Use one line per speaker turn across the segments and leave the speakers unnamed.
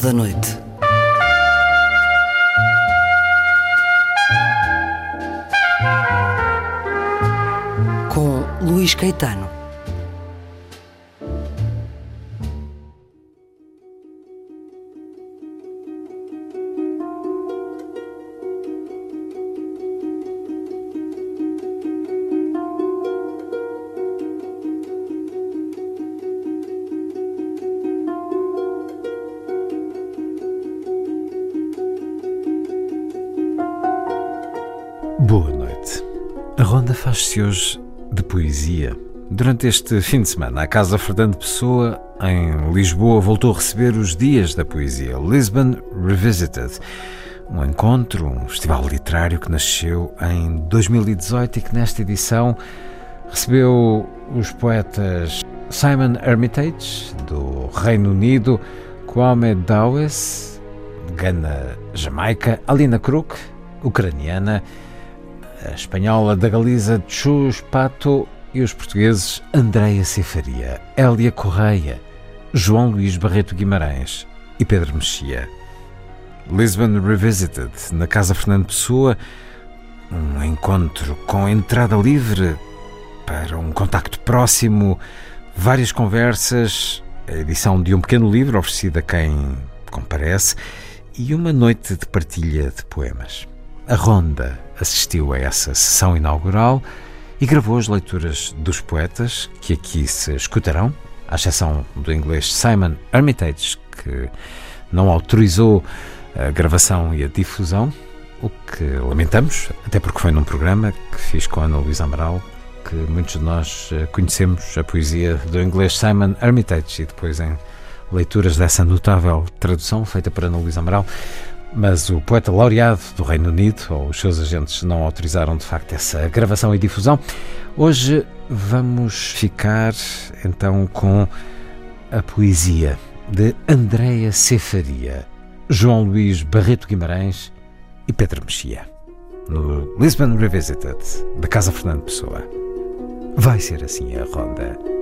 Da Noite.
Hoje de poesia. Durante este fim de semana, a Casa Fernando Pessoa, em Lisboa, voltou a receber os Dias da Poesia, Lisbon Revisited. Um encontro, um festival literário que nasceu em 2018 e que nesta edição recebeu os poetas Simon Hermitage, do Reino Unido, Kwame Dawes, Gana, Jamaica, Alina Kruk, ucraniana, a espanhola da Galiza Chus Pato e os portugueses Andreia Cefaria, Hélia Correia, João Luís Barreto Guimarães e Pedro Mexia. Lisbon Revisited, na Casa Fernando Pessoa, um encontro com entrada livre para um contacto próximo, várias conversas, a edição de um pequeno livro oferecido a quem comparece e uma noite de partilha de poemas. A Ronda assistiu a essa sessão inaugural e gravou as leituras dos poetas que aqui se escutarão, à exceção do inglês Simon Hermitage, que não autorizou a gravação e a difusão, o que lamentamos, até porque foi num programa que fiz com Ana Luísa Amaral, que muitos de nós eh, conhecemos a poesia do inglês Simon Hermitage e depois em leituras dessa notável tradução feita por Ana Luísa Amaral. Mas o poeta laureado do Reino Unido, ou os seus agentes, não autorizaram de facto essa gravação e difusão. Hoje vamos ficar então com a poesia de Andreia Cefaria, João Luís Barreto Guimarães e Pedro Mexia, no Lisbon Revisited, da Casa Fernando Pessoa. Vai ser assim a ronda.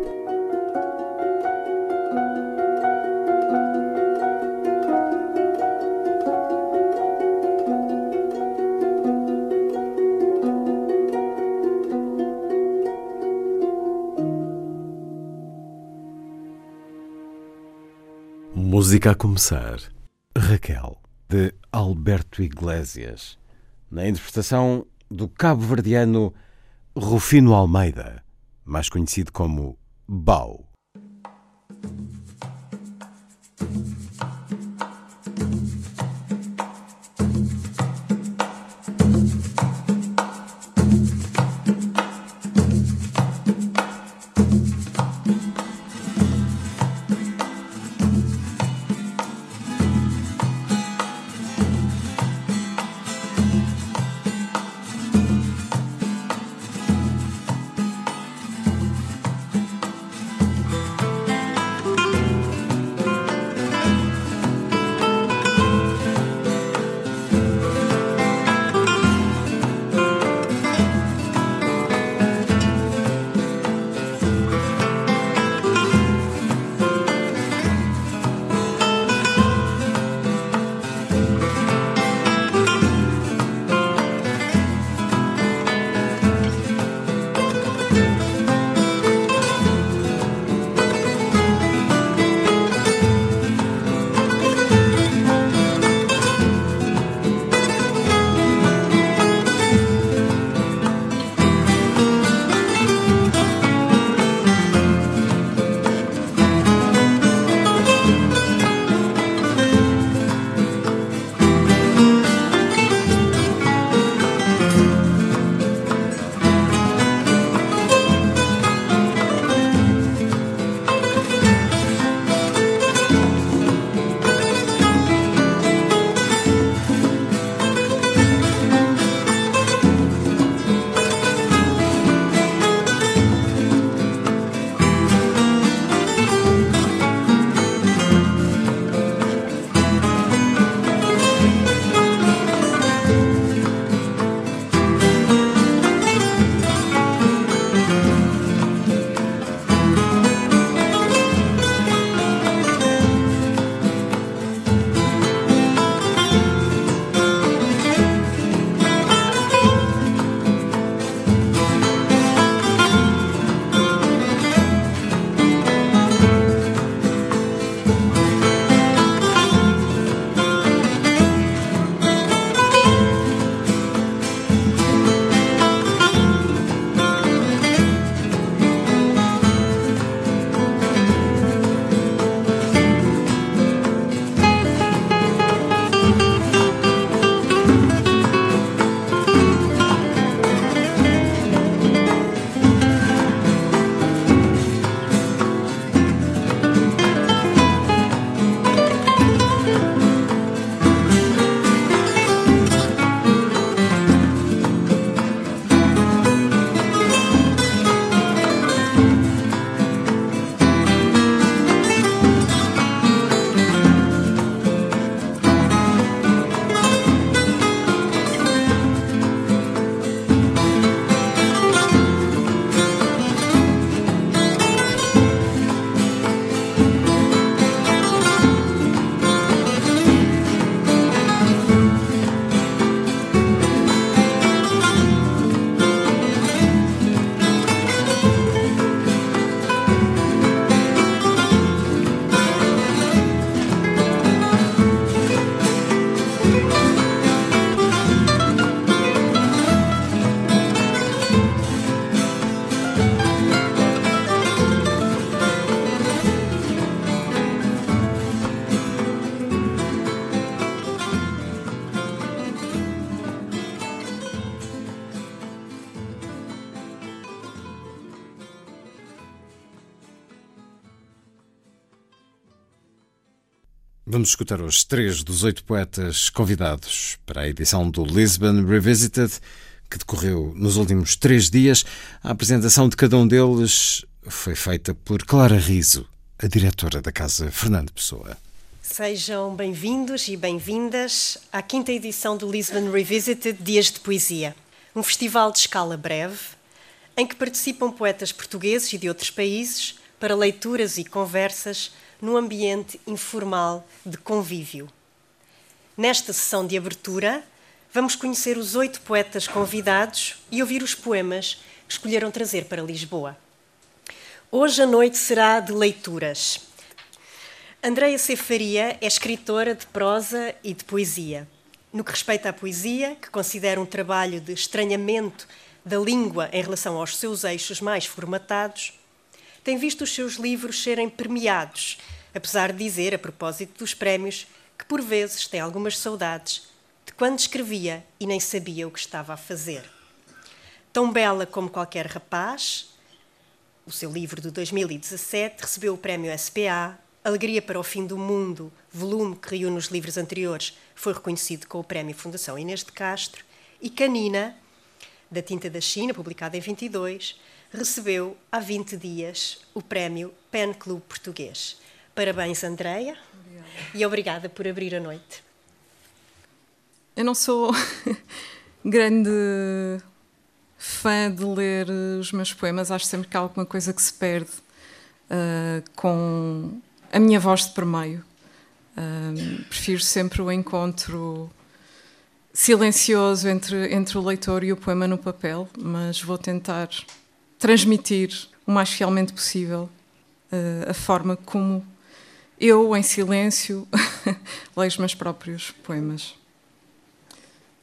Música a começar. Raquel, de Alberto Iglesias, na interpretação do cabo-verdiano Rufino Almeida, mais conhecido como Bau.
Vamos escutar hoje três dos oito poetas convidados para a edição do Lisbon Revisited, que decorreu nos últimos três dias. A apresentação de cada um deles foi feita por Clara Riso, a diretora da Casa Fernando Pessoa.
Sejam bem-vindos e bem-vindas à quinta edição do Lisbon Revisited Dias de Poesia, um festival de escala breve em que participam poetas portugueses e de outros países para leituras e conversas num ambiente informal de convívio. Nesta sessão de abertura, vamos conhecer os oito poetas convidados e ouvir os poemas que escolheram trazer para Lisboa. Hoje a noite será de leituras. Andreia Cefaria é escritora de prosa e de poesia. No que respeita à poesia, que considera um trabalho de estranhamento da língua em relação aos seus eixos mais formatados, tem visto os seus livros serem premiados, apesar de dizer, a propósito dos prémios, que por vezes tem algumas saudades de quando escrevia e nem sabia o que estava a fazer. Tão bela como qualquer rapaz, o seu livro de 2017 recebeu o prémio SPA, Alegria para o Fim do Mundo, volume que reúne os livros anteriores, foi reconhecido com o prémio Fundação Inês de Castro, e Canina, da Tinta da China, publicado em 22, recebeu há 20 dias o prémio Pen Club Português. Parabéns, Andreia, e obrigada por abrir a noite.
Eu não sou grande fã de ler os meus poemas, acho sempre que há alguma coisa que se perde uh, com a minha voz de permeio. Uh, prefiro sempre o encontro silencioso entre, entre o leitor e o poema no papel, mas vou tentar transmitir o mais fielmente possível uh, a forma como eu, em silêncio, leio os meus próprios poemas.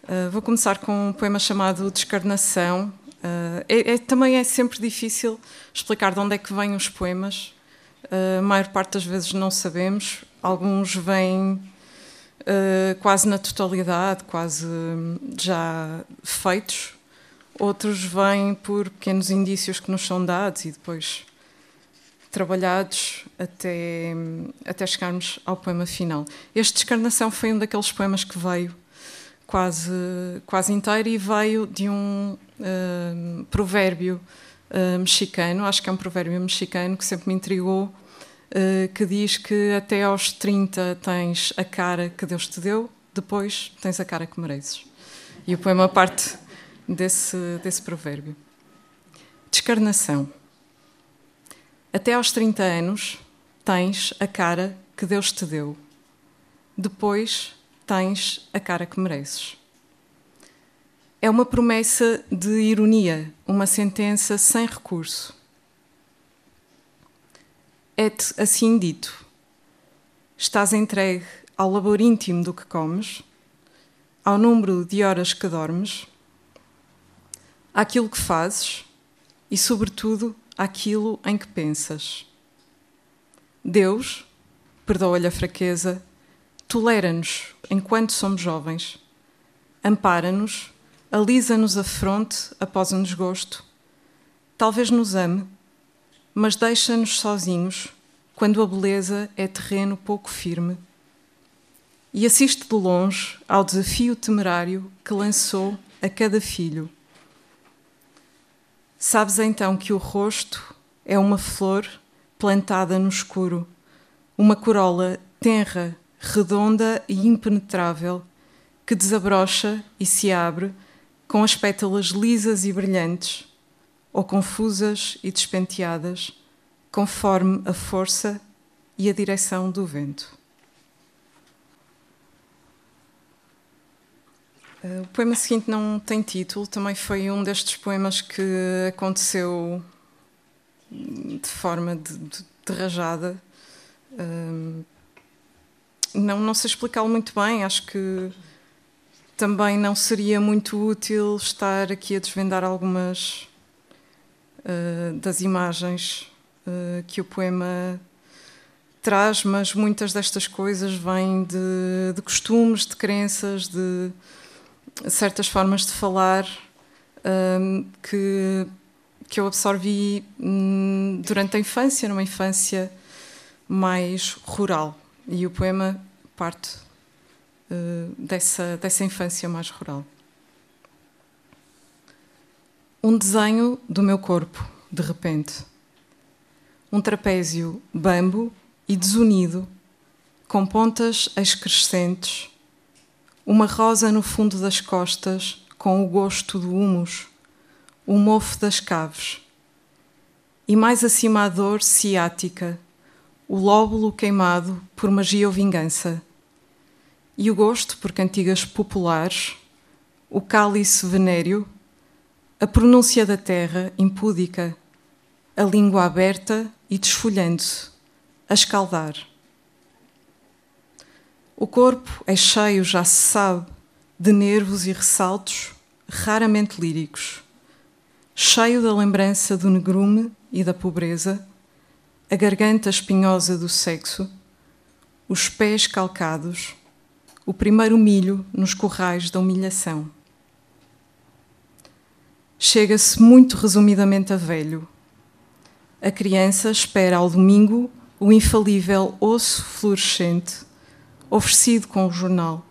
Uh, vou começar com um poema chamado Descarnação. Uh, é, é, também é sempre difícil explicar de onde é que vêm os poemas. A maior parte das vezes não sabemos. Alguns vêm quase na totalidade, quase já feitos, outros vêm por pequenos indícios que nos são dados e depois trabalhados até, até chegarmos ao poema final. Este Descarnação foi um daqueles poemas que veio quase, quase inteiro e veio de um uh, provérbio uh, mexicano, acho que é um provérbio mexicano que sempre me intrigou, uh, que diz que até aos 30 tens a cara que Deus te deu, depois tens a cara que mereces. E o poema parte desse, desse provérbio. Descarnação. Até aos 30 anos tens a cara que Deus te deu. Depois tens a cara que mereces. É uma promessa de ironia, uma sentença sem recurso. É-te assim dito. Estás entregue ao labor íntimo do que comes, ao número de horas que dormes, àquilo que fazes e, sobretudo, àquilo em que pensas. Deus, perdoa-lhe a fraqueza, tolera-nos enquanto somos jovens, ampara-nos, alisa-nos a fronte após um desgosto, talvez nos ame, mas deixa-nos sozinhos quando a beleza é terreno pouco firme e assiste de longe ao desafio temerário que lançou a cada filho Sabes então que o rosto é uma flor plantada no escuro, uma corola tenra, redonda e impenetrável, que desabrocha e se abre com as pétalas lisas e brilhantes, ou confusas e despenteadas, conforme a força e a direção do vento. O poema seguinte não tem título, também foi um destes poemas que aconteceu de forma de, de, de rajada. Um, não, não sei explicá-lo muito bem, acho que também não seria muito útil estar aqui a desvendar algumas uh, das imagens uh, que o poema traz, mas muitas destas coisas vêm de, de costumes, de crenças, de certas formas de falar um, que, que eu absorvi um, durante a infância, numa infância mais rural. E o poema parte uh, dessa, dessa infância mais rural. Um desenho do meu corpo, de repente. Um trapézio bambo e desunido, com pontas excrescentes, uma rosa no fundo das costas, com o gosto do humus, o mofo das caves. E mais acima a dor ciática, o lóbulo queimado por magia ou vingança. E o gosto por cantigas populares, o cálice venéreo, a pronúncia da terra impúdica, a língua aberta e desfolhando-se, a escaldar. O corpo é cheio, já se sabe, de nervos e ressaltos raramente líricos, cheio da lembrança do negrume e da pobreza, a garganta espinhosa do sexo, os pés calcados, o primeiro milho nos corrais da humilhação. Chega-se muito resumidamente a velho. A criança espera ao domingo o infalível osso fluorescente oferecido com o jornal,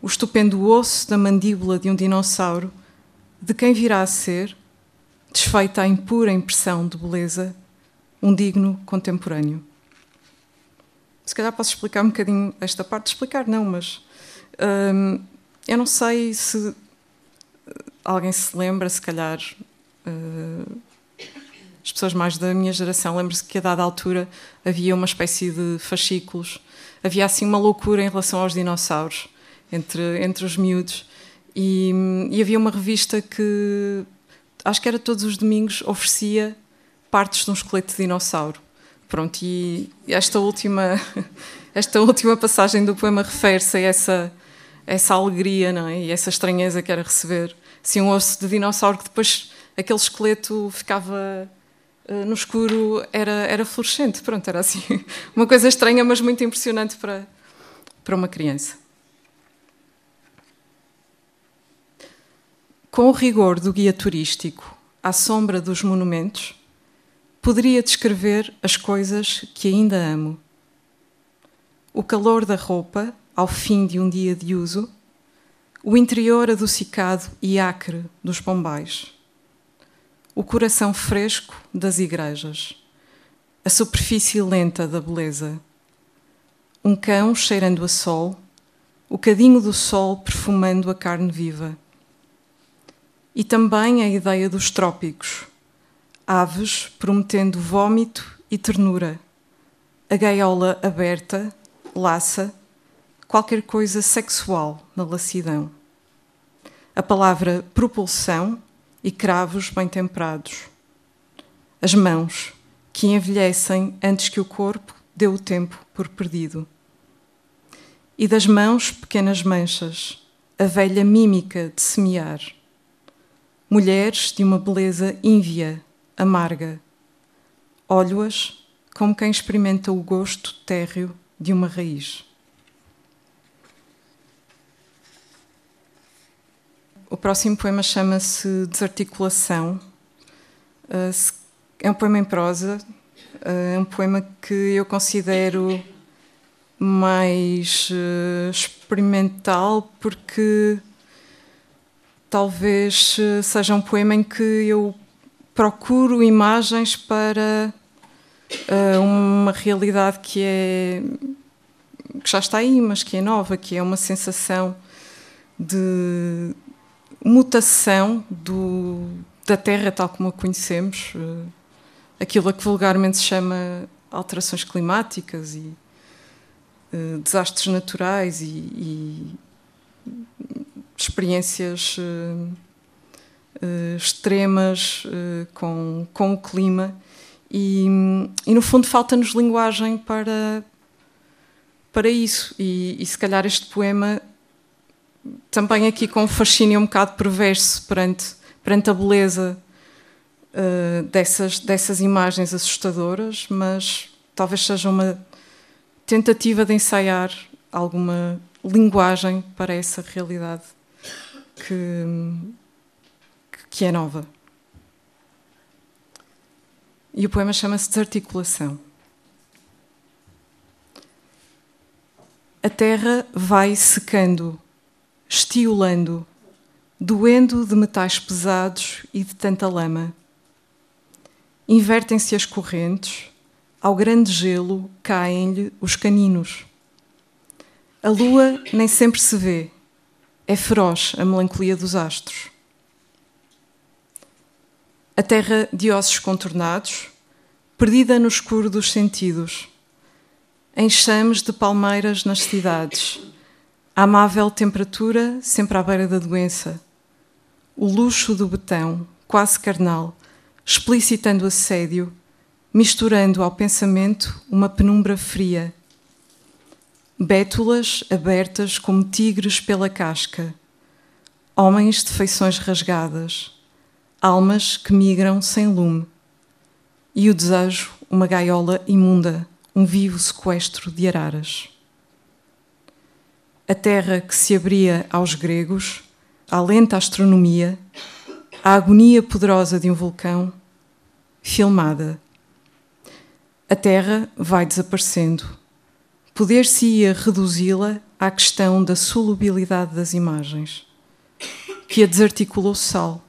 o estupendo osso da mandíbula de um dinossauro, de quem virá a ser, desfeita a impura impressão de beleza, um digno contemporâneo. Se calhar posso explicar um bocadinho esta parte, explicar não, mas hum, eu não sei se alguém se lembra, se calhar uh, as pessoas mais da minha geração lembram-se que a dada altura havia uma espécie de fascículos, havia assim uma loucura em relação aos dinossauros entre, entre os miúdos e, e havia uma revista que acho que era todos os domingos oferecia partes de um esqueleto de dinossauro. Pronto, e esta última, esta última passagem do poema refere-se a essa, essa alegria não é? e essa estranheza que era receber assim, um osso de dinossauro que depois aquele esqueleto ficava no escuro, era, era fluorescente. Pronto, era assim uma coisa estranha, mas muito impressionante para, para uma criança. Com o rigor do guia turístico, à sombra dos monumentos, poderia descrever as coisas que ainda amo. O calor da roupa, ao fim de um dia de uso, o interior adocicado e acre dos pombais, o coração fresco das igrejas, a superfície lenta da beleza, um cão cheirando a sol, o cadinho do sol perfumando a carne viva. E também a ideia dos trópicos, aves prometendo vômito e ternura, a gaiola aberta, laça, qualquer coisa sexual na lassidão. A palavra propulsão e cravos bem temperados. As mãos, que envelhecem antes que o corpo dê o tempo por perdido. E das mãos, pequenas manchas, a velha mímica de semear. Mulheres de uma beleza ínvia, amarga. Olho-as como quem experimenta o gosto térreo de uma raiz. O próximo poema chama-se Desarticulação. Uh, é um poema em prosa, uh, é um poema que eu considero mais uh, experimental porque talvez seja um poema em que eu procuro imagens para uma realidade que é que já está aí, mas que é nova, que é uma sensação de, mutação do, da Terra tal como a conhecemos, uh, aquilo a que vulgarmente se chama alterações climáticas e uh, desastres naturais e, e experiências uh, extremas com, com o clima. E, e no fundo falta-nos linguagem para, para isso. E, e se calhar este poema também aqui com fascínio um bocado perverso perante, perante a beleza uh, dessas, dessas imagens assustadoras, mas talvez seja uma tentativa de ensaiar alguma linguagem para essa realidade que, que é nova. E o poema chama-se Desarticulação. A terra vai secando, estiolando, doendo de metais pesados e de tanta lama. Invertem-se as correntes, ao grande gelo caem-lhe os caninos. A lua nem sempre se vê, é feroz a melancolia dos astros. A terra de ossos contornados, perdida no escuro dos sentidos, enxames de palmeiras nas cidades, amável temperatura sempre à beira da doença, o luxo do betão, quase carnal, explicitando assédio, misturando ao pensamento uma penumbra fria. Bétulas abertas como tigres pela casca, homens de feições rasgadas, almas que migram sem lume, e o desejo, uma gaiola imunda um vivo sequestro de araras. A terra que se abria aos gregos, a lenta astronomia, a agonia poderosa de um vulcão, filmada. A terra vai desaparecendo. Poder-se-ia reduzi-la à questão da solubilidade das imagens, que a desarticulou sal,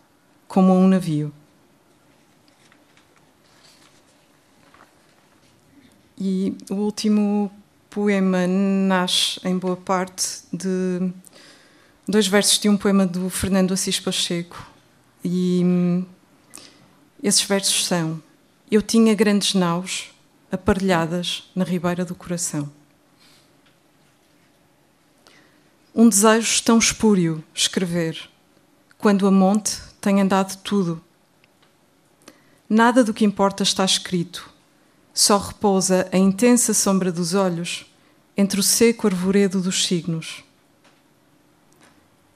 como a um navio. E o último poema nasce, em boa parte, de dois versos de um poema do Fernando Assis Pacheco. E hum, esses versos são: Eu tinha grandes naus aparelhadas na ribeira do coração. Um desejo tão espúrio escrever, quando a monte tem andado tudo. Nada do que importa está escrito, só repousa a intensa sombra dos olhos entre o seco arvoredo dos signos.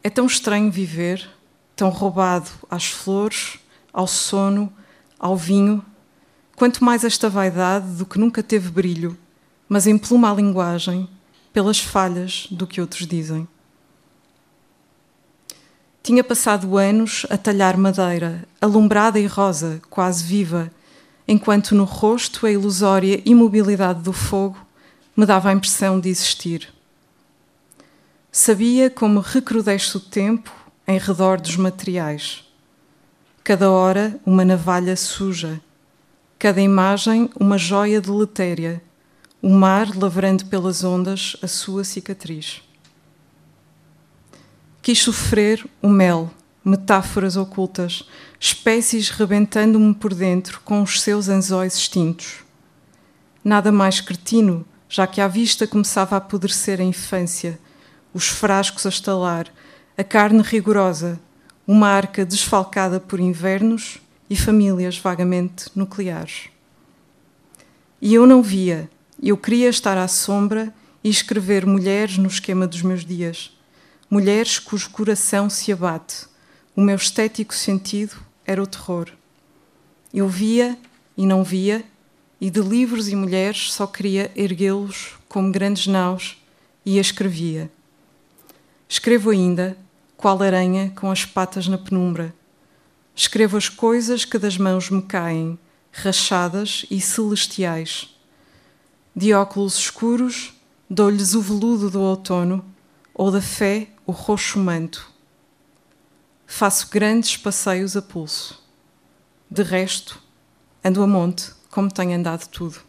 É tão estranho viver, tão roubado às flores, ao sono, ao vinho, quanto mais esta vaidade do que nunca teve brilho, mas empluma a linguagem pelas falhas do que outros dizem. Tinha passado anos a talhar madeira, alumbrada e rosa, quase viva, enquanto no rosto a ilusória imobilidade do fogo me dava a impressão de existir. Sabia como recrudesce o tempo em redor dos materiais. Cada hora uma navalha suja, cada imagem uma joia deletéria, o mar lavrando pelas ondas a sua cicatriz. Quis sofrer o mel metáforas ocultas, espécies rebentando-me por dentro com os seus anzóis extintos. Nada mais cretino, já que à vista começava a apodrecer a infância, os frascos a estalar, a carne rigorosa, uma arca desfalcada por invernos e famílias vagamente nucleares. E eu não via, eu queria estar à sombra e escrever mulheres no esquema dos meus dias, mulheres cujo coração se abate o meu estético sentido era o terror. Eu via e não via, e de livros e mulheres só queria erguê-los como grandes naus e a escrevia. Escrevo ainda, qual aranha com as patas na penumbra. Escrevo as coisas que das mãos me caem, rachadas e celestiais. De óculos escuros, dou-lhes o veludo do outono, ou da fé o roxo manto faço grandes passeios a pulso. De resto, ando a monte, como tenho andado tudo.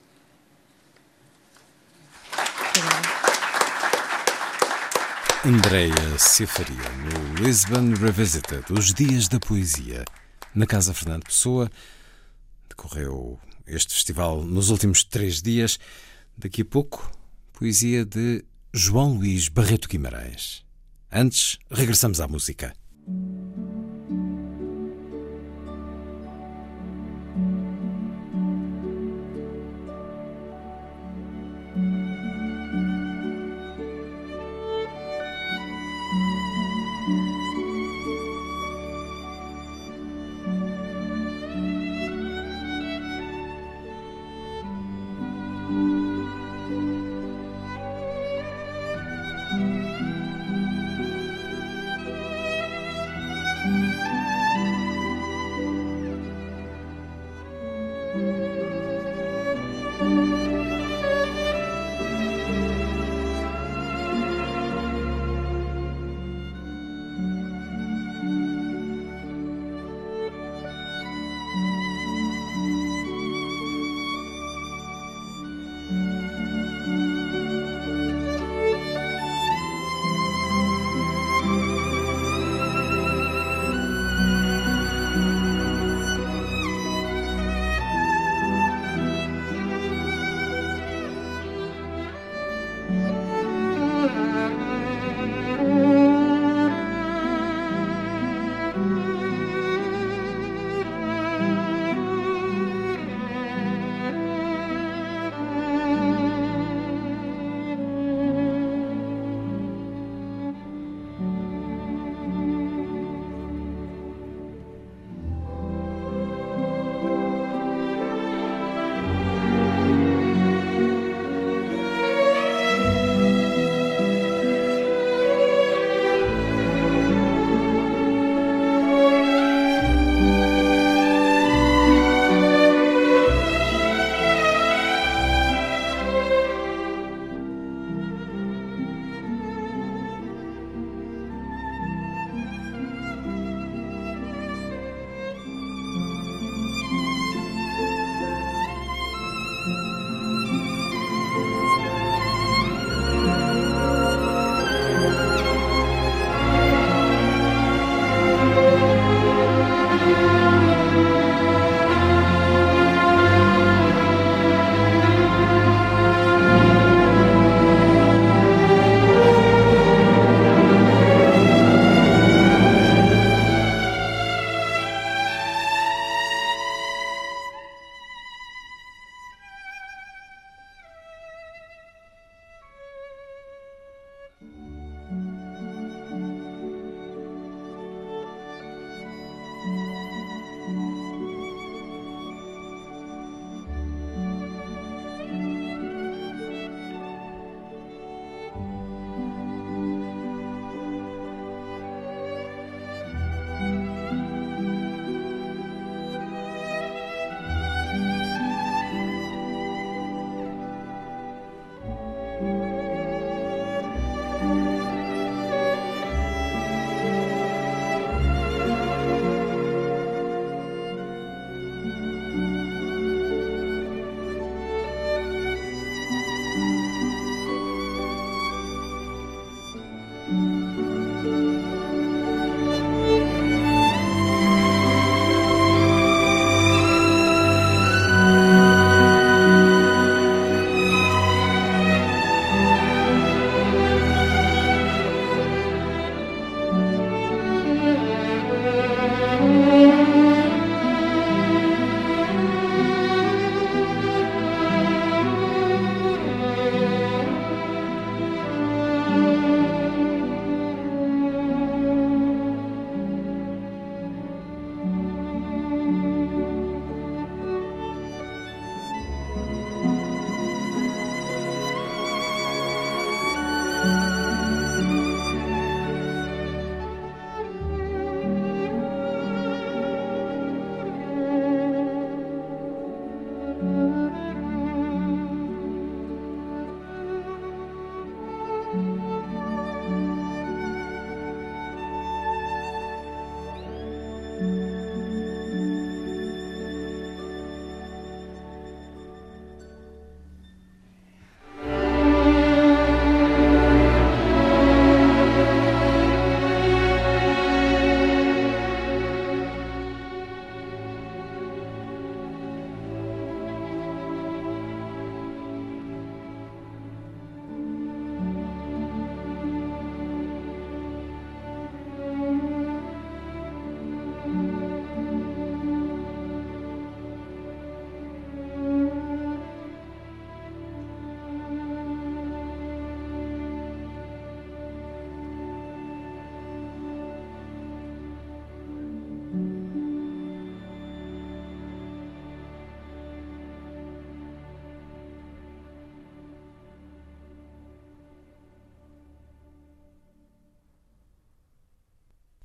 Andreia Cefaria, no Lisbon Revisited, os Dias da Poesia, na Casa Fernando Pessoa. Decorreu este festival nos últimos três dias. Daqui a pouco, poesia de João Luís Barreto Guimarães. Antes, regressamos à música. Thank you.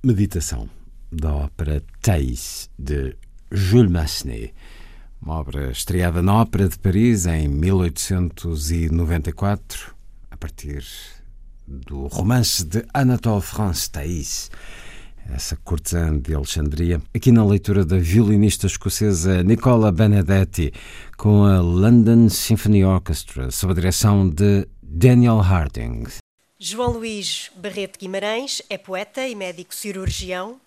Meditação, da ópera Thais, de Jules Massenet, uma obra estreada na Ópera de Paris em 1894, a partir do romance de Anatole France Thais, essa cortesã de Alexandria, aqui na leitura da violinista escocesa Nicola Benedetti, com a London Symphony Orchestra, sob a direção de Daniel Harding.
João Luís Barreto Guimarães é poeta e médico cirurgião.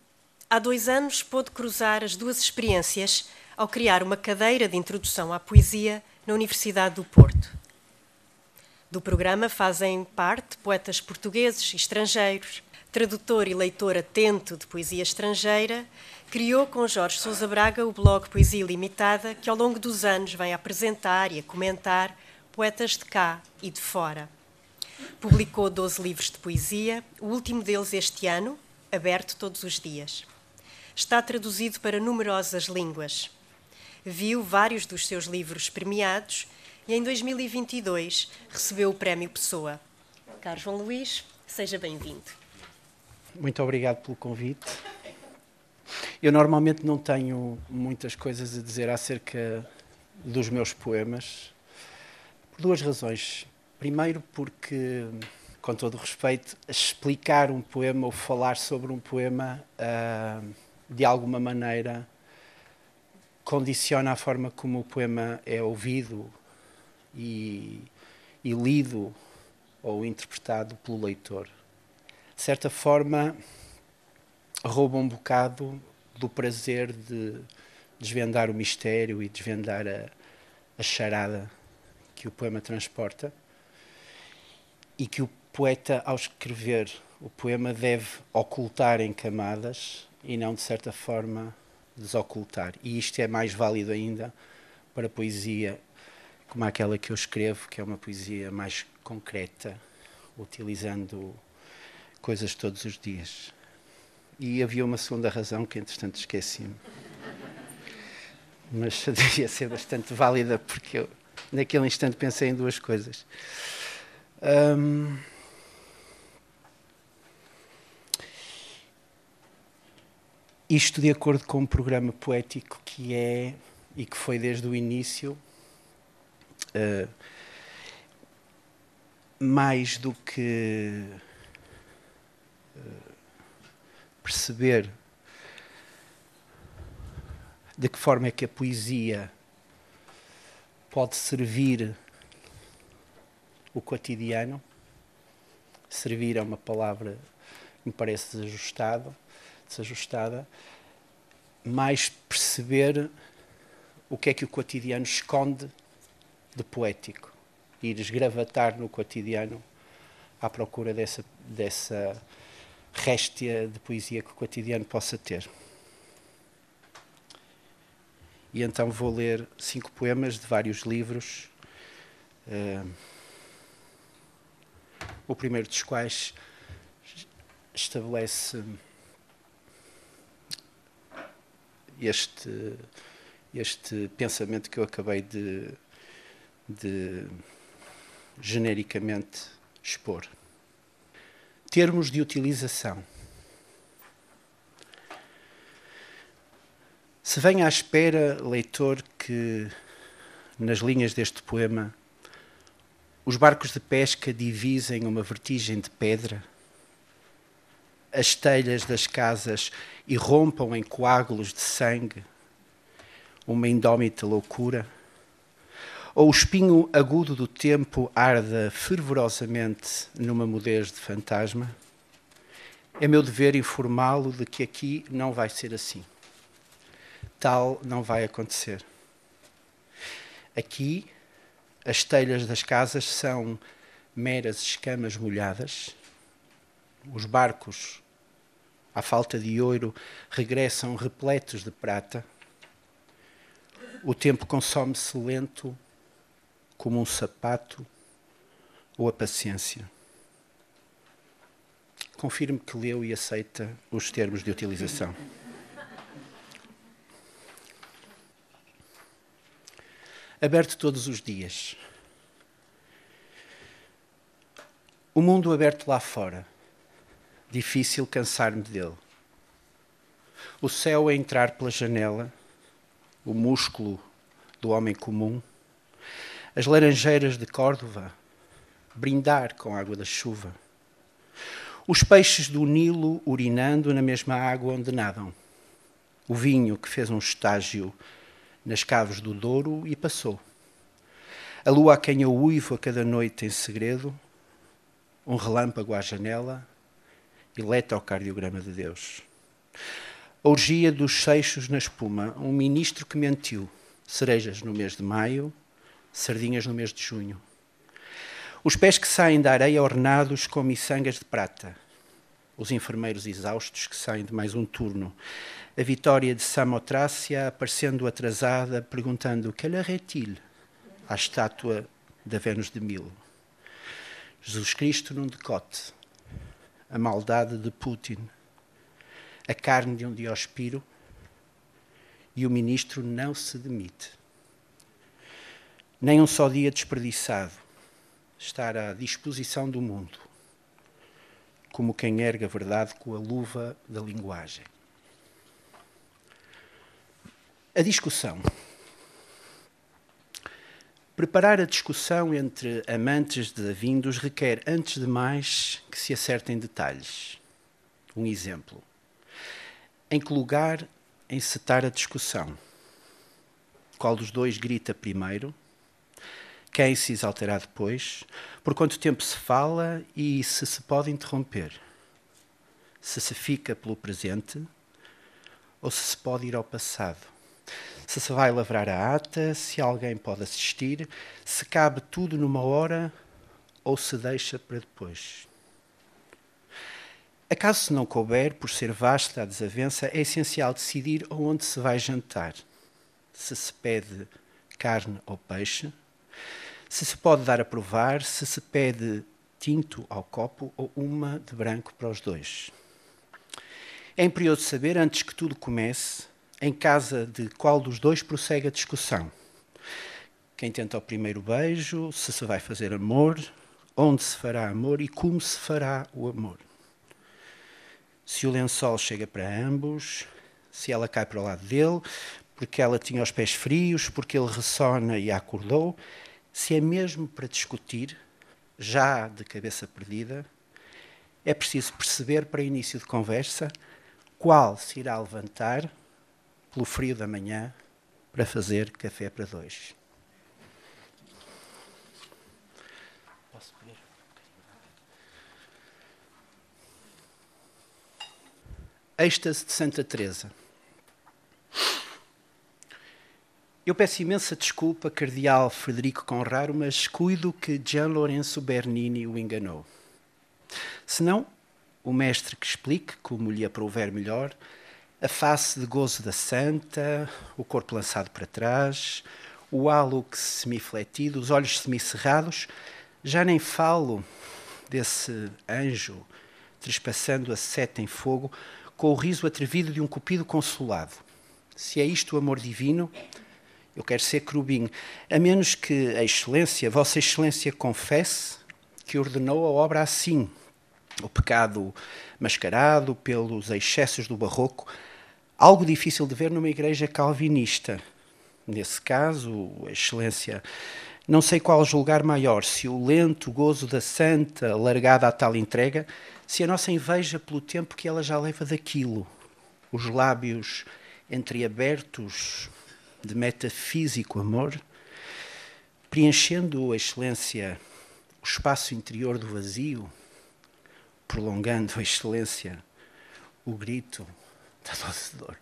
Há dois anos pôde cruzar as duas experiências ao criar uma cadeira de introdução à poesia na Universidade do Porto. Do programa fazem parte poetas portugueses e estrangeiros. Tradutor e leitor atento de poesia estrangeira, criou com Jorge Sousa Braga o blog Poesia Limitada, que ao longo dos anos vem apresentar e a comentar poetas de cá e de fora. Publicou 12 livros de poesia, o último deles este ano, aberto todos os dias. Está traduzido para numerosas línguas viu vários dos seus livros premiados e em 2022 recebeu o Prémio Pessoa. Caro João Luís, seja bem-vindo.
Muito obrigado pelo convite. Eu normalmente não tenho muitas coisas a dizer acerca dos meus poemas, por duas razões. Primeiro, porque, com todo o respeito, explicar um poema ou falar sobre um poema, uh, de alguma maneira, condiciona a forma como o poema é ouvido e, e lido ou interpretado pelo leitor. De certa forma, rouba um bocado do prazer de desvendar o mistério e desvendar a, a charada que o poema transporta e que o poeta, ao escrever o poema, deve ocultar em camadas e não, de certa forma, desocultar. E isto é mais válido ainda para poesia como aquela que eu escrevo, que é uma poesia mais concreta, utilizando coisas todos os dias. E havia uma segunda razão que, entretanto, esqueci-me. Mas devia ser bastante válida, porque eu, naquele instante, pensei em duas coisas. Um, Isto de acordo com um programa poético que é e que foi desde o início uh, mais do que uh, perceber de que forma é que a poesia pode servir o cotidiano. Servir é uma palavra me parece desajustada desajustada, mais perceber o que é que o cotidiano esconde de poético e esgravatar no cotidiano à procura dessa, dessa réstia de poesia que o cotidiano possa ter. E então vou ler cinco poemas de vários livros. Uh, o primeiro dos quais estabelece este, este pensamento que eu acabei de, de genericamente expor. Termos de utilização. Se vem à espera, leitor, que nas linhas deste poema os barcos de pesca divisem uma vertigem de pedra, as telhas das casas irrompam em coágulos de sangue, uma indómita loucura, ou o espinho agudo do tempo arda fervorosamente numa mudez de fantasma, é meu dever informá-lo de que aqui não vai ser assim. Tal não vai acontecer. Aqui, as telhas das casas são meras escamas molhadas, os barcos à falta de ouro, regressam repletos de prata. O tempo consome-se lento como um sapato ou a paciência. Confirme que leu e aceita os termos de utilização. Aberto todos os dias. O mundo aberto lá fora difícil cansar-me dele. o céu a entrar pela janela, o músculo do homem comum, as laranjeiras de Córdoba, brindar com a água da chuva, os peixes do Nilo urinando na mesma água onde nadam, o vinho que fez um estágio nas caves do Douro e passou, a lua a quem eu uivo a cada noite em segredo, um relâmpago à janela, eletrocardiograma de Deus. A orgia dos seixos na espuma, um ministro que mentiu, cerejas no mês de maio, sardinhas no mês de junho. Os pés que saem da areia ornados com miçangas de prata. Os enfermeiros exaustos que saem de mais um turno. A vitória de Samotrácia aparecendo atrasada, perguntando que est-il? À estátua da Vênus de Milo. Jesus Cristo num decote. A maldade de Putin. A carne de um Diospiro. E o ministro não se demite nem um só dia desperdiçado, estar à disposição do mundo, como quem erga a verdade com a luva da linguagem. A discussão. Preparar a discussão entre amantes de vindos requer, antes de mais, que se acertem detalhes. Um exemplo. Em que lugar encetar a discussão? Qual dos dois grita primeiro? quem se exaltará depois, por quanto tempo se fala e se se pode interromper, se se fica pelo presente ou se se pode ir ao passado, se se vai lavrar a ata, se alguém pode assistir, se cabe tudo numa hora ou se deixa para depois. Acaso se não couber, por ser vasta a desavença, é essencial decidir onde se vai jantar. Se se pede carne ou peixe, se se pode dar a provar, se se pede tinto ao copo ou uma de branco para os dois. É imperioso saber, antes que tudo comece, em casa de qual dos dois prossegue a discussão. Quem tenta o primeiro beijo, se se vai fazer amor, onde se fará amor e como se fará o amor. Se o lençol chega para ambos, se ela cai para o lado dele, porque ela tinha os pés frios, porque ele ressona e acordou, se é mesmo para discutir, já de cabeça perdida, é preciso perceber para início de conversa qual se irá levantar pelo frio da manhã para fazer café para dois. Êxtase de Santa Teresa. Eu peço imensa desculpa, Cardeal Frederico Conraro, mas cuido que Gian Lorenzo Bernini o enganou. Senão, o mestre que explique, como lhe aprouver melhor, a face de gozo da santa, o corpo lançado para trás, o halo semifletido, os olhos semicerrados, já nem falo desse anjo trespassando a seta em fogo com o riso atrevido de um cupido consolado. Se é isto o amor divino, eu quero ser querubim. A menos que a Excelência, Vossa Excelência, confesse que ordenou a obra assim. O pecado mascarado pelos excessos do barroco, algo difícil de ver numa igreja calvinista. Nesse caso, Excelência, não sei qual julgar maior, se o lento gozo da santa largada a tal entrega, se a nossa inveja pelo tempo que ela já leva daquilo, os lábios entreabertos, de metafísico amor, preenchendo a excelência, o espaço interior do vazio, prolongando a excelência, o grito da doce dor.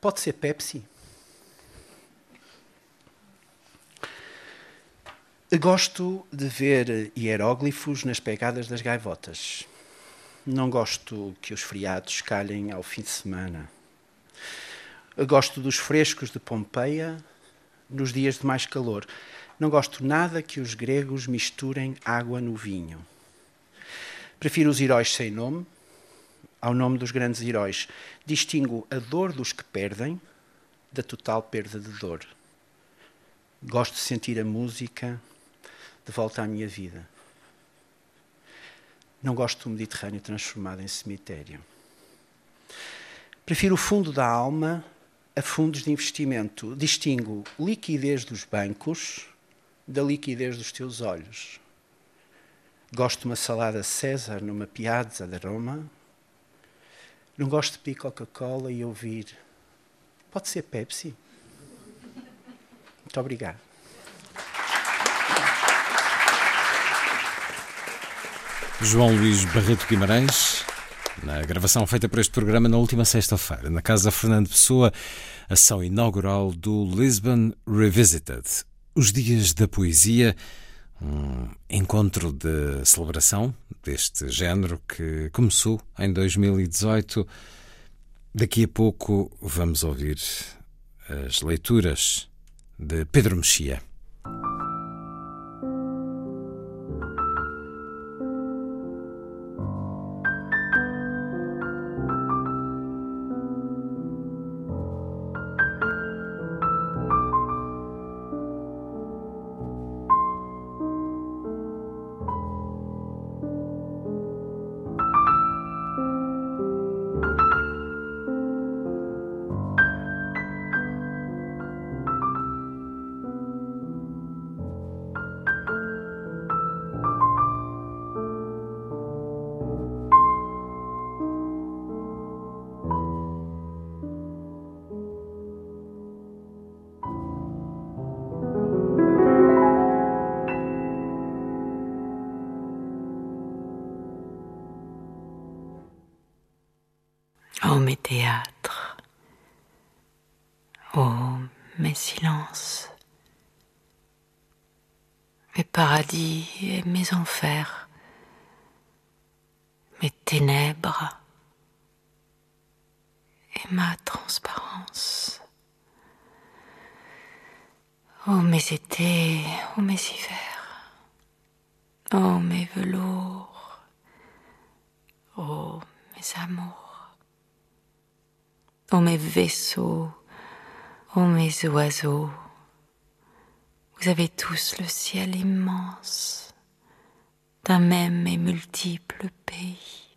Pode ser Pepsi. Gosto de ver hieróglifos nas pegadas das gaivotas. Não gosto que os feriados calhem ao fim de semana. Eu gosto dos frescos de Pompeia nos dias de mais calor. Não gosto nada que os gregos misturem água no vinho. Prefiro os heróis sem nome ao nome dos grandes heróis. Distingo a dor dos que perdem da total perda de dor. Gosto de sentir a música de volta à minha vida. Não gosto do Mediterrâneo transformado em cemitério. Prefiro o fundo da alma a fundos de investimento. Distingo liquidez dos bancos da liquidez dos teus olhos. Gosto de uma salada César numa piazza de Roma. Não gosto de pedir Coca-Cola e ouvir. Pode ser Pepsi? Muito obrigado.
João Luís Barreto Guimarães, na gravação feita para este programa na última sexta-feira, na Casa Fernando Pessoa, ação inaugural do Lisbon Revisited. Os Dias da Poesia, um encontro de celebração deste género que começou em 2018. Daqui a pouco vamos ouvir as leituras de Pedro Mexia.
Et mes enfers, mes ténèbres et ma transparence. Oh mes étés, oh mes hivers, oh mes velours, oh mes amours. Oh mes vaisseaux, oh mes oiseaux, vous avez tous le ciel immense d'un même et multiple pays.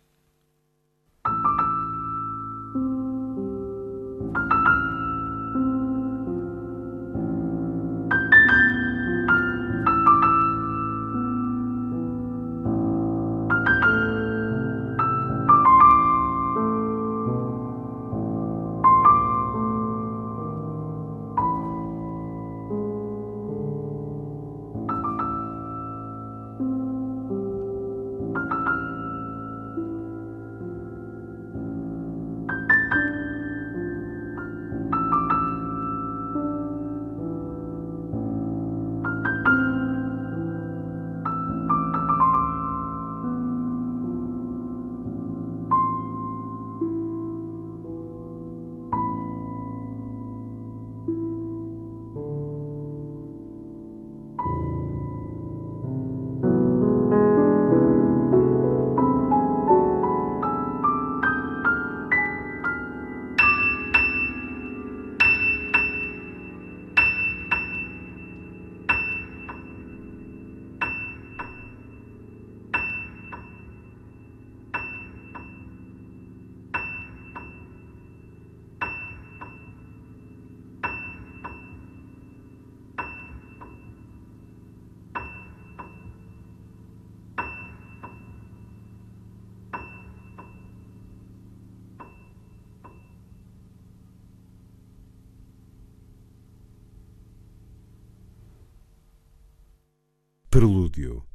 Prelúdio,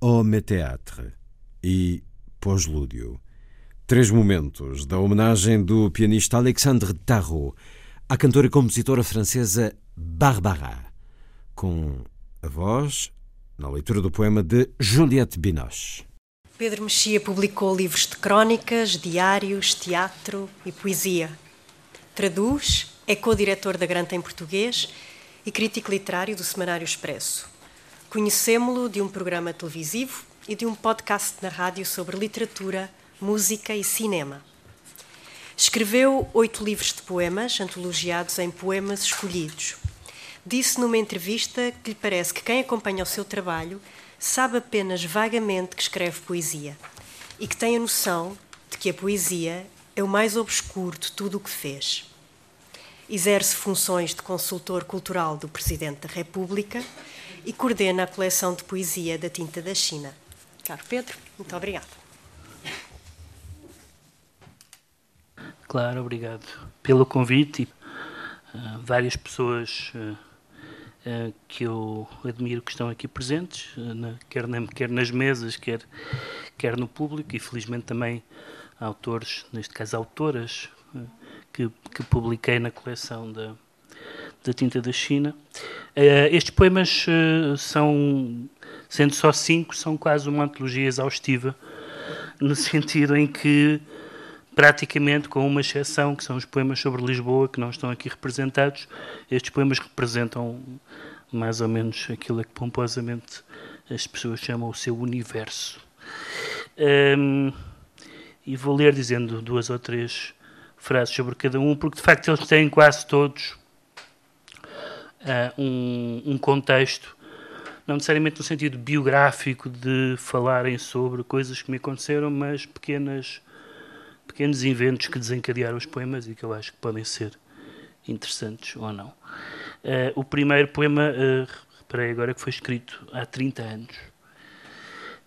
Homme Théâtre e Pós-lúdio. Três momentos da homenagem do pianista Alexandre Tarot à cantora e compositora francesa Barbara, com a voz na leitura do poema de Juliette Binoche.
Pedro Mexia publicou livros de crónicas, diários, teatro e poesia. Traduz, é co-diretor da Granta em Português e crítico literário do Semanário Expresso. Conhecemos-lo de um programa televisivo e de um podcast na rádio sobre literatura, música e cinema. Escreveu oito livros de poemas, antologiados em Poemas Escolhidos. Disse numa entrevista que lhe parece que quem acompanha o seu trabalho sabe apenas vagamente que escreve poesia. e que tem a noção de que a poesia é o mais obscuro de tudo o que fez. Exerce funções de consultor cultural do Presidente da República e coordena a coleção de poesia da Tinta da China. Caro Pedro, muito obrigado.
Claro, obrigado pelo convite. Uh, várias pessoas uh, uh, que eu admiro que estão aqui presentes, na, quer, na, quer, nas mesas, quer, quer no público, e felizmente também autores, neste caso autoras, que, que publiquei na coleção da, da tinta da China. estes poemas são, sendo só cinco, são quase uma antologia exaustiva, no sentido em que praticamente com uma exceção, que são os poemas sobre Lisboa, que não estão aqui representados. Estes poemas representam mais ou menos aquilo que pomposamente as pessoas chamam o seu universo. Um, e vou ler dizendo duas ou três frases sobre cada um, porque de facto eles têm quase todos uh, um, um contexto, não necessariamente no sentido biográfico de falarem sobre coisas que me aconteceram, mas pequenas pequenos inventos que desencadearam os poemas e que eu acho que podem ser interessantes ou não. Uh, o primeiro poema, uh, reparei agora que foi escrito há 30 anos,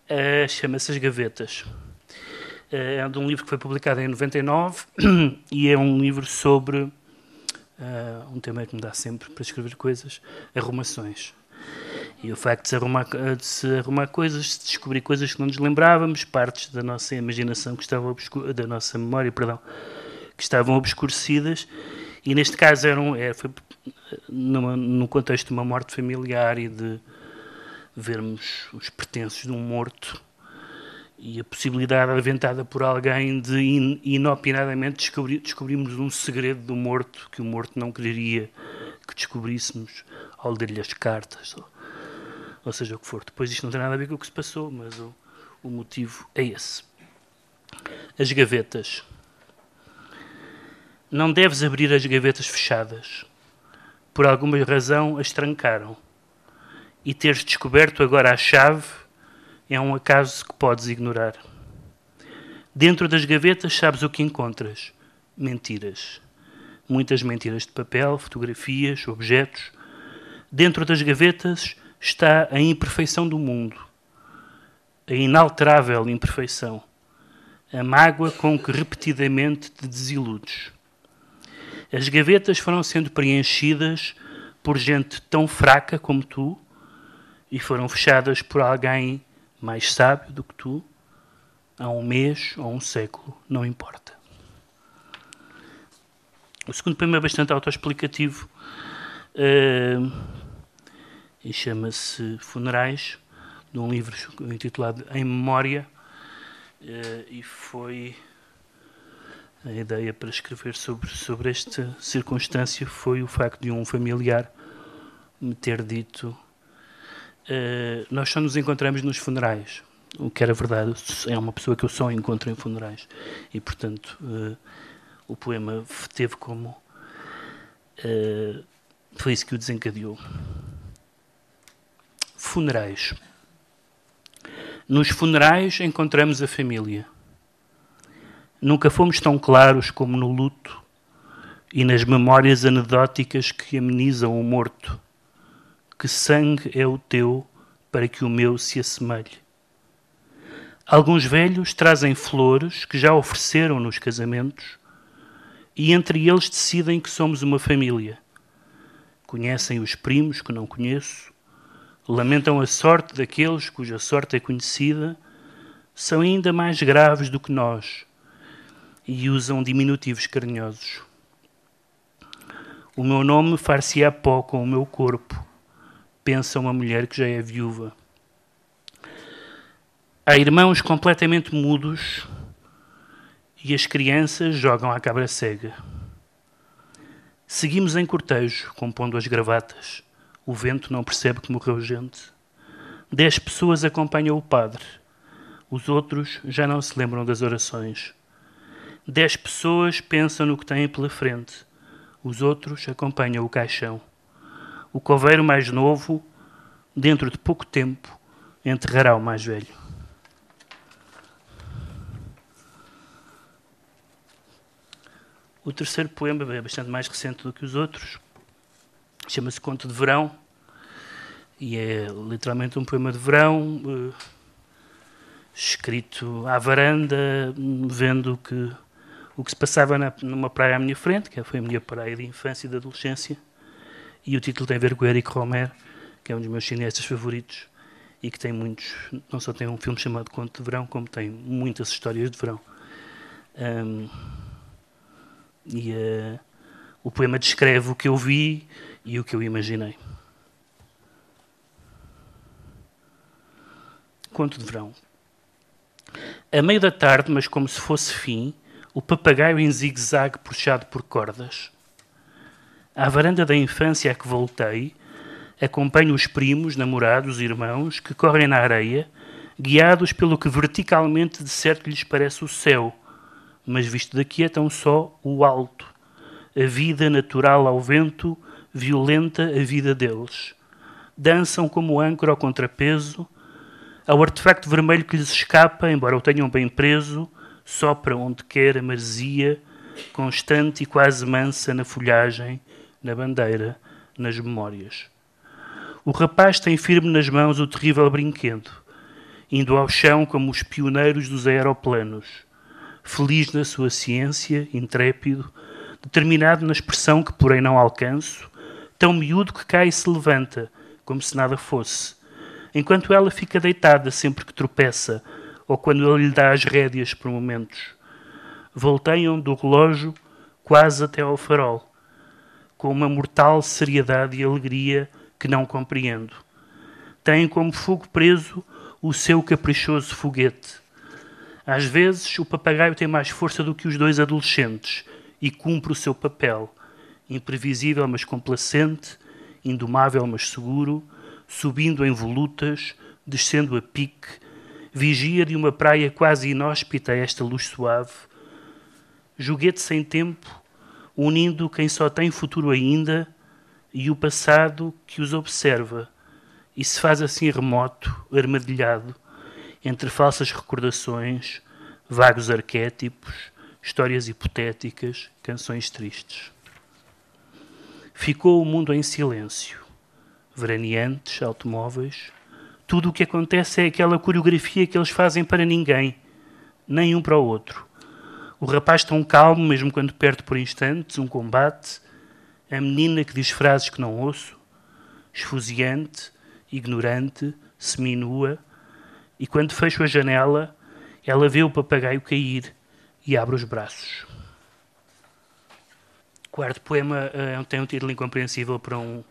uh, chama-se As Gavetas. É de um livro que foi publicado em 99 e é um livro sobre um tema que me dá sempre para escrever coisas, arrumações. E o facto de se arrumar, de se arrumar coisas, de descobrir coisas que não nos lembrávamos, partes da nossa imaginação que estavam da nossa memória, perdão, que estavam obscurecidas, e neste caso eram, era, foi numa, contexto de uma morte familiar e de vermos os pertences de um morto e a possibilidade aventada por alguém de in, inopinadamente descobrir, descobrirmos um segredo do morto que o morto não quereria que descobríssemos ao ler-lhe as cartas. Ou, ou seja o que for. Depois isto não tem nada a ver com o que se passou, mas o, o motivo é esse. As gavetas. Não deves abrir as gavetas fechadas. Por alguma razão as trancaram. E teres descoberto agora a chave é um acaso que podes ignorar. Dentro das gavetas sabes o que encontras: mentiras. Muitas mentiras de papel, fotografias, objetos. Dentro das gavetas está a imperfeição do mundo, a inalterável imperfeição, a mágoa com que repetidamente te desiludes. As gavetas foram sendo preenchidas por gente tão fraca como tu e foram fechadas por alguém mais sábio do que tu, há um mês ou um século, não importa. O segundo poema é bastante autoexplicativo. Uh, e chama-se Funerais, de um livro intitulado Em Memória, eh, e foi a ideia para escrever sobre, sobre esta circunstância foi o facto de um familiar me ter dito uh, nós só nos encontramos nos funerais o que era verdade é uma pessoa que eu só encontro em funerais e portanto uh, o poema teve como uh, foi isso que o desencadeou Funerais. Nos funerais encontramos a família. Nunca fomos tão claros como no luto e nas memórias anedóticas que amenizam o morto. Que sangue é o teu para que o meu se assemelhe? Alguns velhos trazem flores que já ofereceram nos casamentos e entre eles decidem que somos uma família. Conhecem os primos que não conheço lamentam a sorte daqueles cuja sorte é conhecida, são ainda mais graves do que nós e usam diminutivos carinhosos. O meu nome far-se-á pó com o meu corpo, pensa uma mulher que já é viúva. Há irmãos completamente mudos e as crianças jogam à cabra cega. Seguimos em cortejo, compondo as gravatas. O vento não percebe que morreu gente. Dez pessoas acompanham o padre. Os outros já não se lembram das orações. Dez pessoas pensam no que têm pela frente. Os outros acompanham o caixão o coveiro mais novo, dentro de pouco tempo, enterrará o mais velho. O terceiro poema é bastante mais recente do que os outros. Chama-se Conto de Verão e é literalmente um poema de verão eh, escrito à varanda, vendo que, o que se passava na, numa praia à minha frente, que foi a minha praia de infância e de adolescência, e o título tem a ver com o Eric Romer, que é um dos meus cineastas favoritos e que tem muitos, não só tem um filme chamado Conto de Verão, como tem muitas histórias de verão. Um, e uh, o poema descreve o que eu vi e o que eu imaginei. Conto de verão. A meio da tarde, mas como se fosse fim, o papagaio em zigue-zague puxado por cordas. À varanda da infância a que voltei, acompanho os primos, namorados, irmãos, que correm na areia, guiados pelo que verticalmente de certo lhes parece o céu, mas visto daqui é tão só o alto. A vida natural ao vento, violenta a vida deles. Dançam como âncora ao contrapeso, ao artefacto vermelho que lhes escapa, embora o tenham bem preso, sopra onde quer a maresia, constante e quase mansa na folhagem, na bandeira, nas memórias. O rapaz tem firme nas mãos o terrível brinquedo, indo ao chão como os pioneiros dos aeroplanos, feliz na sua ciência, intrépido, determinado na expressão que porém não alcanço, tão miúdo que cai e se levanta, como se nada fosse, enquanto ela fica deitada sempre que tropeça, ou quando ele lhe dá as rédeas por momentos. Volteiam do relógio quase até ao farol, com uma mortal seriedade e alegria que não compreendo. Têm como fogo preso o seu caprichoso foguete. Às vezes, o papagaio tem mais força do que os dois adolescentes e cumpre o seu papel, imprevisível mas complacente, indomável mas seguro, subindo em volutas, descendo a pique, vigia de uma praia quase inóspita a esta luz suave, joguete sem tempo, unindo quem só tem futuro ainda e o passado que os observa e se faz assim remoto, armadilhado, entre falsas recordações, vagos arquétipos, histórias hipotéticas, canções tristes. Ficou o mundo em silêncio. Veraneantes, automóveis, tudo o que acontece é aquela coreografia que eles fazem para ninguém, nem um para o outro. O rapaz tão calmo, mesmo quando perde por instantes um combate, a menina que diz frases que não ouço, esfuziante, ignorante, seminua, e quando fecho a janela, ela vê o papagaio cair e abre os braços. O quarto poema uh, tem um título incompreensível para um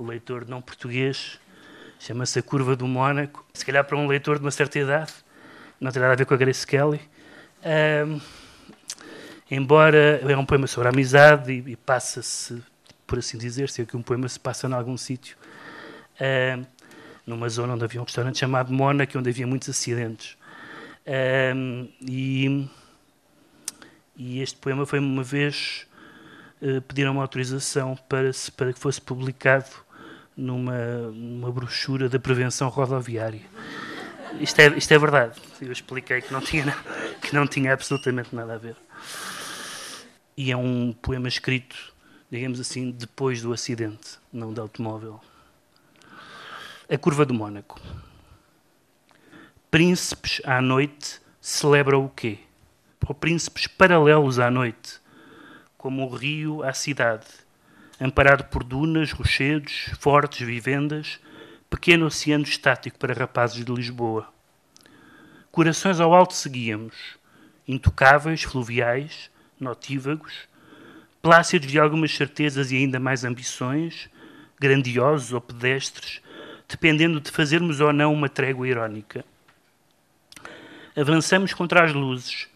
leitor não português, chama-se A Curva do Mónaco. Se calhar para um leitor de uma certa idade, não tem nada a ver com a Grace Kelly. Embora é um poema sobre a amizade e, e passa-se, por assim dizer, se é que um poema se passa em algum sítio, uh, numa zona onde havia um restaurante chamado Mónaco, onde havia muitos acidentes. Uh, e, e, este poema foi uma vez uh, pediram uma autorização para, se, para que fosse publicado numa, numa brochura da prevenção rodoviária. Isto é, isto é verdade. Eu expliquei que não tinha, que não tinha absolutamente nada a ver e é um poema escrito, digamos assim, depois do acidente, não do automóvel. A Curva do Mônaco. Príncipes à noite celebram o quê? Ou príncipes paralelos à noite, como o rio à cidade, amparado por dunas, rochedos, fortes vivendas, pequeno oceano estático para rapazes de Lisboa. Corações ao alto seguíamos, intocáveis, fluviais, notívagos, plácidos de algumas certezas e ainda mais ambições, grandiosos ou pedestres, dependendo de fazermos ou não uma trégua irónica. Avançamos contra as luzes,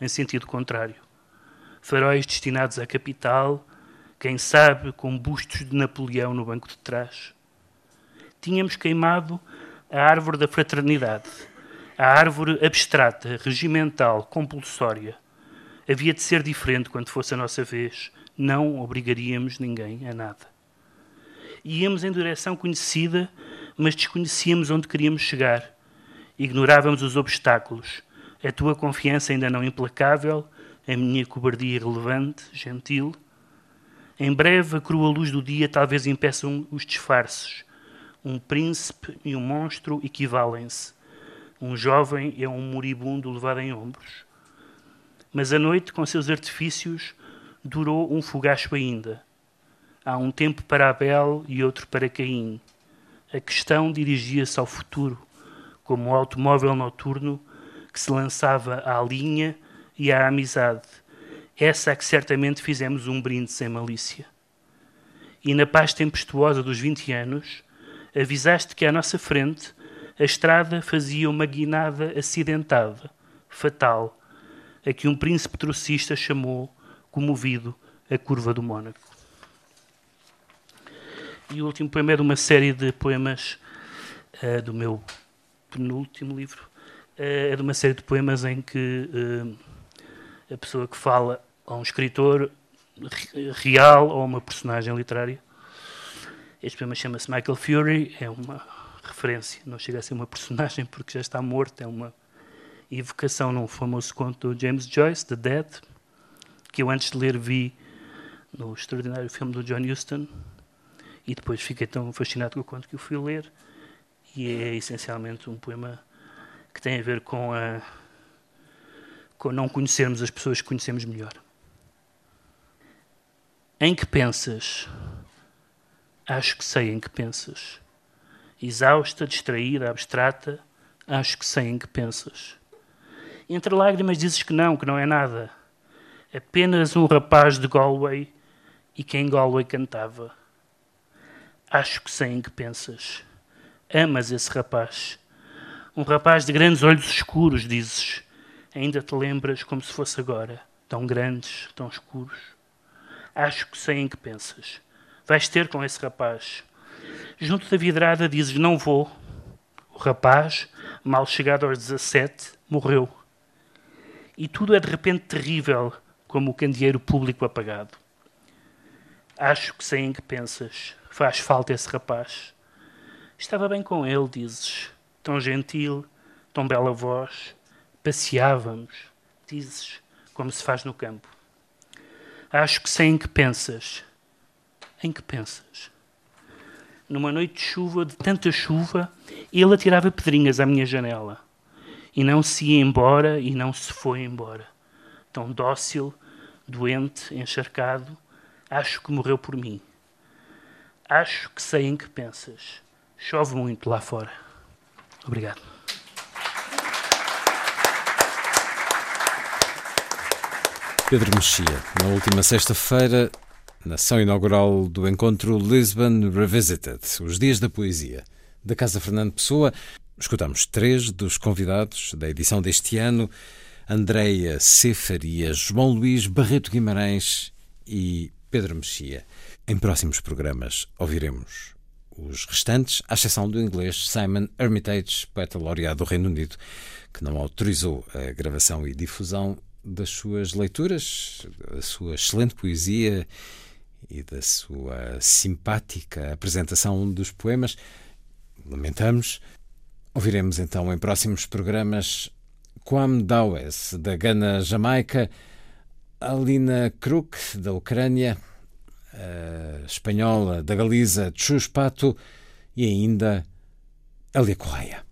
em sentido contrário. Faróis destinados à capital, quem sabe com bustos de Napoleão no banco de trás. Tínhamos queimado a árvore da fraternidade, a árvore abstrata, regimental, compulsória, Havia de ser diferente quando fosse a nossa vez. Não obrigaríamos ninguém a nada. Íamos em direção conhecida, mas desconhecíamos onde queríamos chegar. Ignorávamos os obstáculos. A tua confiança ainda não implacável, a minha cobardia irrelevante, gentil. Em breve, a crua luz do dia talvez impeçam os disfarces. Um príncipe e um monstro equivalem-se. Um jovem é um moribundo levado em ombros. Mas a noite, com seus artifícios, durou um fogacho ainda. Há um tempo para Abel e outro para Caim. A questão dirigia-se ao futuro, como o automóvel noturno que se lançava à linha e à amizade. Essa a que certamente fizemos um brinde sem malícia. E na paz tempestuosa dos vinte anos, avisaste que à nossa frente a estrada fazia uma guinada acidentada, fatal, a que um príncipe trocista chamou, comovido, a curva do Mônaco. E o último poema é de uma série de poemas uh, do meu penúltimo livro. Uh, é de uma série de poemas em que uh, a pessoa que fala a um escritor real ou uma personagem literária. Este poema chama-se Michael Fury, é uma referência, não chega a ser uma personagem porque já está morto, é uma evocação num famoso conto do James Joyce, The Dead, que eu antes de ler vi no extraordinário filme do John Huston e depois fiquei tão fascinado com o conto que o fui ler e é essencialmente um poema que tem a ver com a com não conhecermos as pessoas que conhecemos melhor. Em que pensas? Acho que sei em que pensas. Exausta, distraída, abstrata, acho que sei em que pensas. Entre lágrimas dizes que não, que não é nada. Apenas um rapaz de Galway e quem Galway cantava. Acho que sei em que pensas. Amas esse rapaz. Um rapaz de grandes olhos escuros, dizes. Ainda te lembras como se fosse agora. Tão grandes, tão escuros. Acho que sei em que pensas. Vais ter com esse rapaz. Junto da vidrada dizes: Não vou. O rapaz, mal chegado aos 17, morreu. E tudo é de repente terrível, como o candeeiro público apagado. Acho que sei em que pensas. Faz falta esse rapaz. Estava bem com ele, dizes. Tão gentil, tão bela voz. Passeávamos, dizes, como se faz no campo. Acho que sei em que pensas. Em que pensas? Numa noite de chuva, de tanta chuva, ele atirava pedrinhas à minha janela. E não se ia embora e não se foi embora. Tão dócil, doente, encharcado, acho que morreu por mim. Acho que sei em que pensas. Chove muito lá fora. Obrigado.
Pedro Mexia, na última sexta-feira, na sessão inaugural do encontro Lisbon Revisited, os Dias da Poesia, da Casa Fernando Pessoa, escutamos três dos convidados da edição deste ano: Andreia C. Farias, João Luís Barreto Guimarães e Pedro Mexia. Em próximos programas ouviremos os restantes, à exceção do inglês Simon Hermitage, poeta laureado do Reino Unido, que não autorizou a gravação e difusão das suas leituras, da sua excelente poesia e da sua simpática apresentação dos poemas. Lamentamos. Ouviremos então em próximos programas Kwam Dawes, da Gana Jamaica, Alina Kruk, da Ucrânia, a espanhola da Galiza, Chuspato e ainda Elia Correia.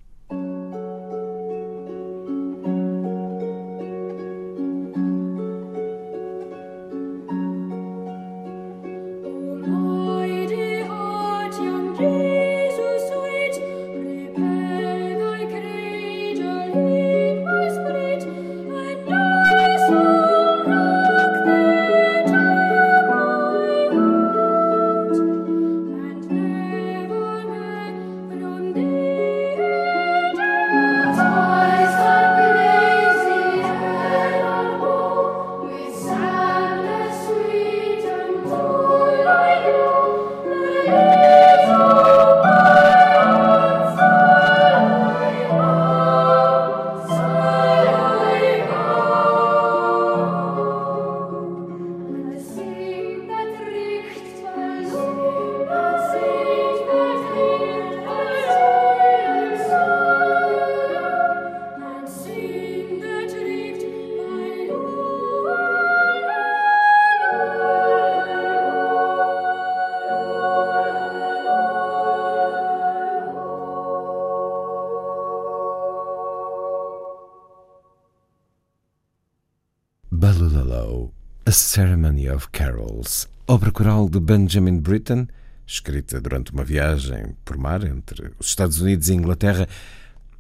A Ceremony of Carols, obra coral de Benjamin Britten, escrita durante uma viagem por mar entre os Estados Unidos e Inglaterra,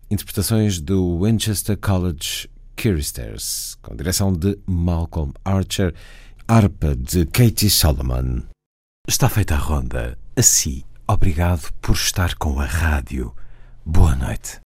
interpretações do Winchester College Choristers, com direção de Malcolm Archer, harpa de Katie Solomon. Está feita a ronda. Assim, obrigado por estar com a rádio. Boa noite.